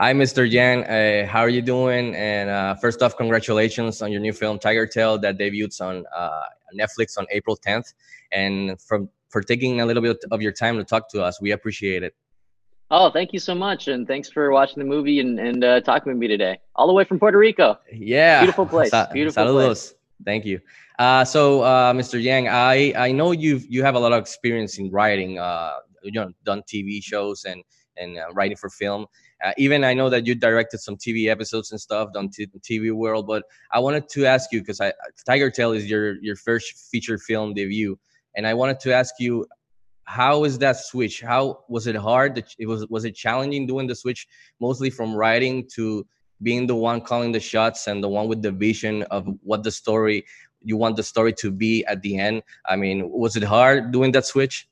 Hi, Mr. Yang. Uh, how are you doing? And uh, first off, congratulations on your new film, Tiger Tail, that debuts on uh, Netflix on April 10th. And from for taking a little bit of your time to talk to us, we appreciate it. Oh, thank you so much, and thanks for watching the movie and and uh, talking with me today, all the way from Puerto Rico. Yeah, beautiful place. Sa- beautiful saludos. place. Thank you. Uh, so, uh, Mr. Yang, I I know you've you have a lot of experience in writing. Uh, you know, done TV shows and and uh, writing for film. Uh, even I know that you directed some TV episodes and stuff on t- TV world. But I wanted to ask you because I Tiger Tail is your your first feature film debut, and I wanted to ask you how is that switch? How was it hard? It was was it challenging doing the switch mostly from writing to being the one calling the shots and the one with the vision of what the story you want the story to be at the end? I mean was it hard doing that switch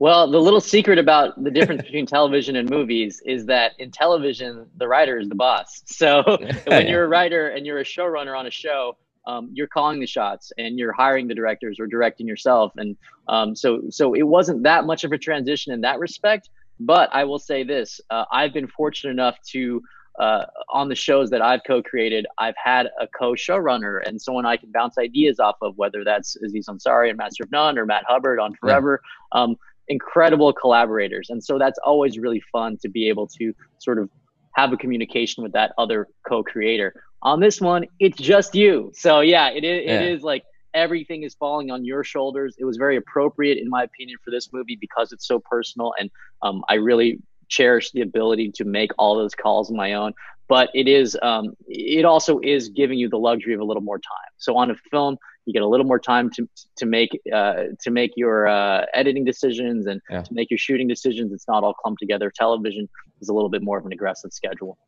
well the little secret about the difference between television and movies is that in television the writer is the boss so when you're a writer and you're a showrunner on a show um, you're calling the shots and you're hiring the directors or directing yourself. And um, so, so it wasn't that much of a transition in that respect. But I will say this: uh, I've been fortunate enough to uh, on the shows that I've co-created, I've had a co-showrunner and someone I can bounce ideas off of, whether that's Aziz Ansari and Master of None or Matt Hubbard on Forever. Yeah. Um, incredible collaborators, and so that's always really fun to be able to sort of have a communication with that other co-creator. On this one, it's just you. So yeah, it is, yeah. it is like everything is falling on your shoulders. It was very appropriate, in my opinion, for this movie because it's so personal, and um, I really cherish the ability to make all those calls on my own. But it is, um, it also is giving you the luxury of a little more time. So on a film, you get a little more time to to make uh, to make your uh, editing decisions and yeah. to make your shooting decisions. It's not all clumped together. Television is a little bit more of an aggressive schedule.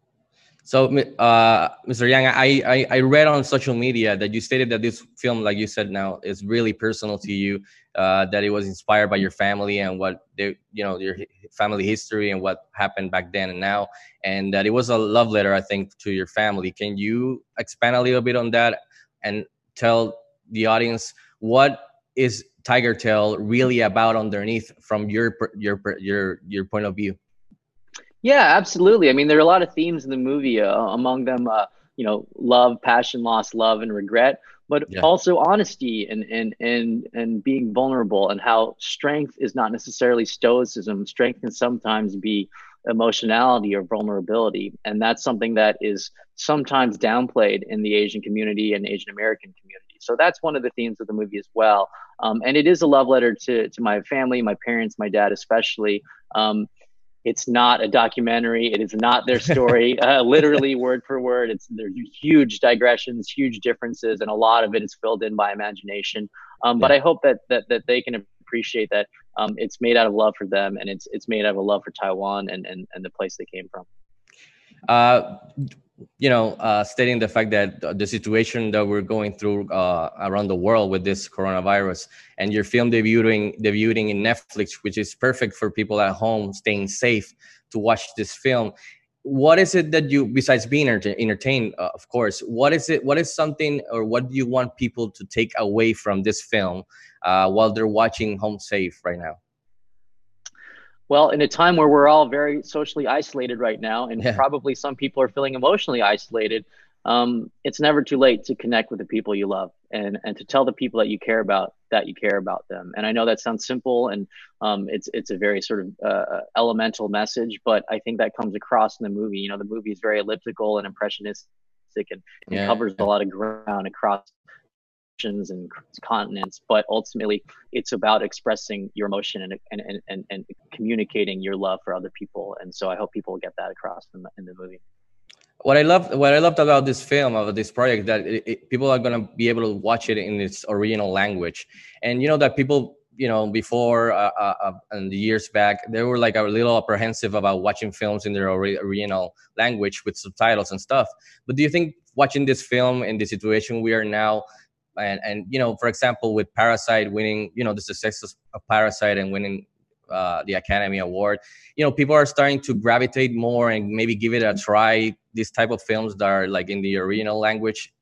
So, uh, Mr. Yang, I, I, I read on social media that you stated that this film, like you said now, is really personal to you. Uh, that it was inspired by your family and what they, you know, your family history and what happened back then and now, and that it was a love letter, I think, to your family. Can you expand a little bit on that and tell the audience what is Tiger Tail really about underneath from your your your your point of view? Yeah, absolutely. I mean, there are a lot of themes in the movie. Uh, among them, uh, you know, love, passion, loss, love, and regret, but yeah. also honesty and and and and being vulnerable, and how strength is not necessarily stoicism. Strength can sometimes be emotionality or vulnerability, and that's something that is sometimes downplayed in the Asian community and Asian American community. So that's one of the themes of the movie as well. Um, and it is a love letter to to my family, my parents, my dad especially. Um, it's not a documentary. It is not their story, uh, literally word for word. It's there's huge digressions, huge differences, and a lot of it is filled in by imagination. Um, yeah. But I hope that that that they can appreciate that um, it's made out of love for them, and it's it's made out of love for Taiwan and and, and the place they came from. Uh, you know, uh, stating the fact that the situation that we're going through uh, around the world with this coronavirus, and your film debuting debuting in Netflix, which is perfect for people at home staying safe to watch this film. What is it that you, besides being entertained, uh, of course, what is it? What is something, or what do you want people to take away from this film uh, while they're watching Home Safe right now? Well, in a time where we're all very socially isolated right now, and yeah. probably some people are feeling emotionally isolated, um, it's never too late to connect with the people you love and and to tell the people that you care about that you care about them. And I know that sounds simple and um, it's it's a very sort of uh, elemental message, but I think that comes across in the movie. You know, the movie is very elliptical and impressionistic and, and yeah. covers a lot of ground across and continents, but ultimately it's about expressing your emotion and, and, and, and communicating your love for other people. And so I hope people get that across in the, in the movie. What I loved, what I loved about this film, of this project, that it, it, people are gonna be able to watch it in its original language, and you know that people you know before uh, uh, uh and years back they were like a little apprehensive about watching films in their original language with subtitles and stuff but do you think watching this film in the situation we are now and and you know for example with parasite winning you know the success of parasite and winning uh, the academy award you know people are starting to gravitate more and maybe give it a try these type of films that are like in the original language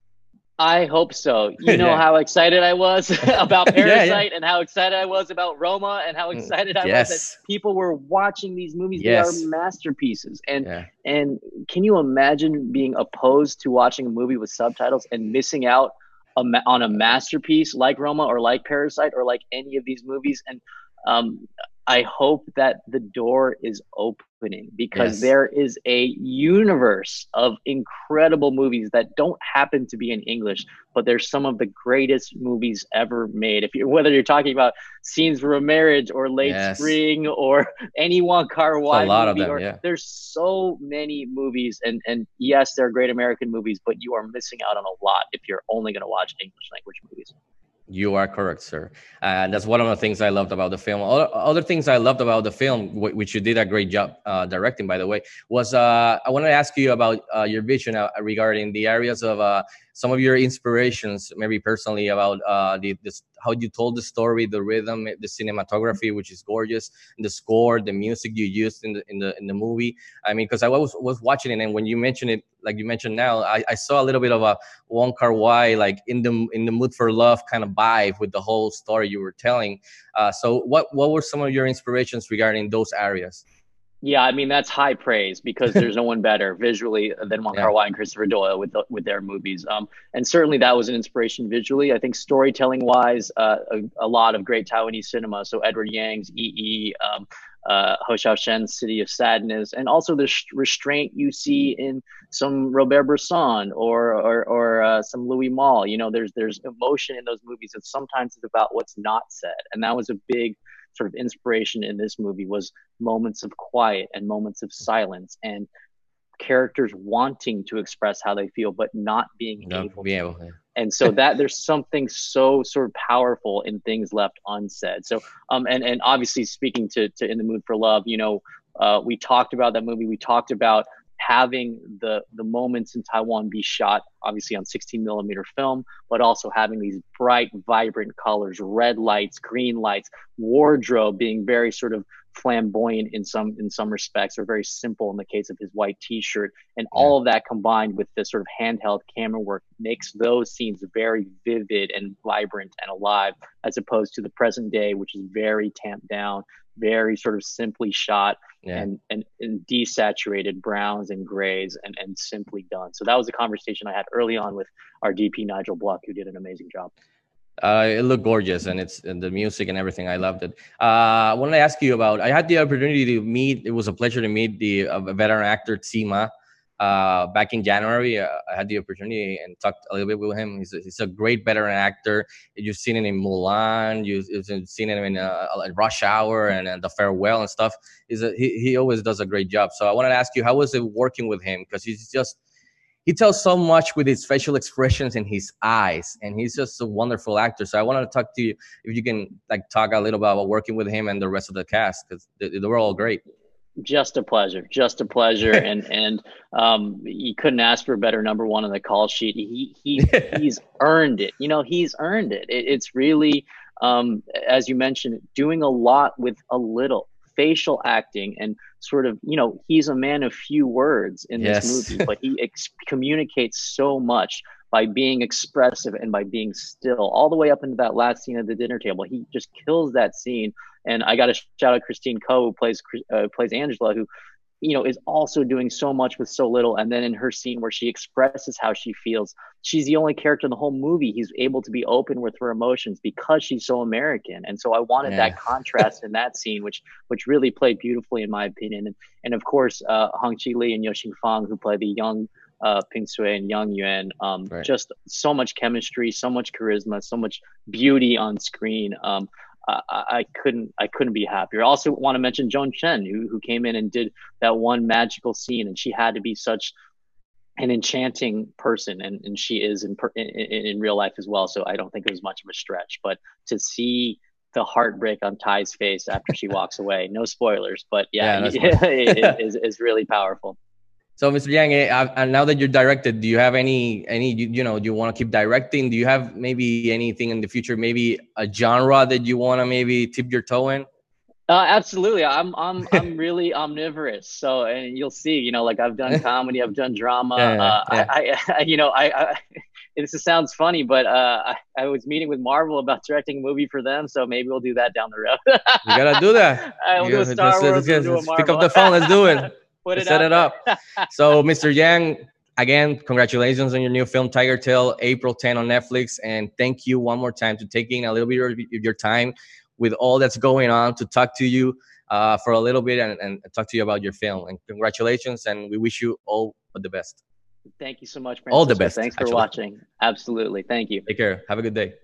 I hope so. You know yeah. how excited I was about Parasite yeah, yeah. and how excited I was about Roma and how mm, excited I yes. was that people were watching these movies. Yes. They are masterpieces. And and can you imagine being opposed to watching a movie with subtitles and missing out a, on a masterpiece like Roma or like Parasite or like any of these movies? And um, I hope that the door is opening because yes. there is a universe of incredible movies that don't happen to be in English, but they're some of the greatest movies ever made. If you whether you're talking about scenes from a marriage or late yes. spring or any Wong Kar Wai, a lot movie, of them. Or, yeah. There's so many movies, and and yes, they're great American movies, but you are missing out on a lot if you're only going to watch English language movies. You are correct, sir. And that's one of the things I loved about the film. Other, other things I loved about the film, which you did a great job uh, directing, by the way, was uh, I want to ask you about uh, your vision uh, regarding the areas of uh, some of your inspirations, maybe personally, about uh, the this, how you told the story, the rhythm, the cinematography, which is gorgeous, the score, the music you used in the in the in the movie. I mean, because I was was watching it, and when you mentioned it, like you mentioned now, I, I saw a little bit of a Wong Kar Wai, like in the in the mood for love kind of vibe with the whole story you were telling. Uh, so, what what were some of your inspirations regarding those areas? Yeah, I mean that's high praise because there's no one better visually than Wong yeah. Kar Wai and Christopher Doyle with the, with their movies. Um, and certainly that was an inspiration visually. I think storytelling wise, uh, a, a, lot of great Taiwanese cinema. So Edward Yang's EE, Yi, um, uh, Hou Hsiao-hsien's City of Sadness, and also the sh- restraint you see in some Robert Bresson or or, or uh, some Louis Malle. You know, there's there's emotion in those movies that sometimes is about what's not said, and that was a big sort of inspiration in this movie was moments of quiet and moments of silence and characters wanting to express how they feel but not being no, able, be able yeah. and so that there's something so sort of powerful in things left unsaid. So um and and obviously speaking to to in the mood for love you know uh, we talked about that movie. We talked about having the the moments in Taiwan be shot obviously on 16 millimeter film, but also having these bright, vibrant colors, red lights, green lights, wardrobe being very sort of flamboyant in some in some respects, or very simple in the case of his white T-shirt, and yeah. all of that combined with this sort of handheld camera work makes those scenes very vivid and vibrant and alive, as opposed to the present day, which is very tamped down, very sort of simply shot yeah. and, and, and desaturated browns and grays and, and simply done. So that was a conversation I had early on with our DP Nigel Bluck, who did an amazing job. Uh, it looked gorgeous, and it's and the music and everything. I loved it. Uh, I want to ask you about. I had the opportunity to meet. It was a pleasure to meet the uh, veteran actor Tzi Ma uh, back in January. Uh, I had the opportunity and talked a little bit with him. He's a, he's a great veteran actor. You've seen him in Mulan. You've, seen him in uh, Rush Hour and, and, The Farewell and stuff. He's a, he, he always does a great job. So I wanted to ask you, how was it working with him? Because he's just he tells so much with his facial expressions and his eyes and he's just a wonderful actor so i wanted to talk to you if you can like talk a little bit about working with him and the rest of the cast because they, they were all great just a pleasure just a pleasure and and um you couldn't ask for a better number one on the call sheet he he he's earned it you know he's earned it. it it's really um as you mentioned doing a lot with a little facial acting and sort of you know he's a man of few words in yes. this movie but he ex- communicates so much by being expressive and by being still all the way up into that last scene at the dinner table he just kills that scene and I got to shout out Christine Ko, who plays uh, plays Angela, who you know is also doing so much with so little. And then in her scene where she expresses how she feels, she's the only character in the whole movie. He's able to be open with her emotions because she's so American. And so I wanted yeah. that contrast in that scene, which which really played beautifully in my opinion. And and of course, uh, Hong Chi Lee and Yeo Fang, who play the young uh, Ping Sui and Yang Yuan. Um, right. Just so much chemistry, so much charisma, so much beauty on screen. Um, I, I couldn't I couldn't be happier. I also want to mention Joan Chen, who who came in and did that one magical scene, and she had to be such an enchanting person, and, and she is in, in in real life as well. So I don't think it was much of a stretch. But to see the heartbreak on Ty's face after she walks away, no spoilers, but yeah, yeah it is is really powerful. So, Mr. Yang, eh, and now that you're directed, do you have any any you, you know do you want to keep directing? Do you have maybe anything in the future, maybe a genre that you want to maybe tip your toe in? Uh, absolutely. I'm I'm I'm really omnivorous. So and you'll see, you know, like I've done comedy, I've done drama. Yeah, uh, yeah. I, I, you know, I, I this sounds funny, but uh, I, I, was meeting with Marvel about directing a movie for them, so maybe we'll do that down the road. you gotta do that. I will do Star Wars. Let's, let's, let's pick up the phone. Let's do it. Put it set it up. so, Mr. Yang, again, congratulations on your new film, Tiger Tail, April 10 on Netflix, and thank you one more time to taking a little bit of your time with all that's going on to talk to you uh, for a little bit and, and talk to you about your film. And congratulations, and we wish you all the best. Thank you so much. Francisco. All the best. Thanks for actually. watching. Absolutely. Thank you. Take care. Have a good day.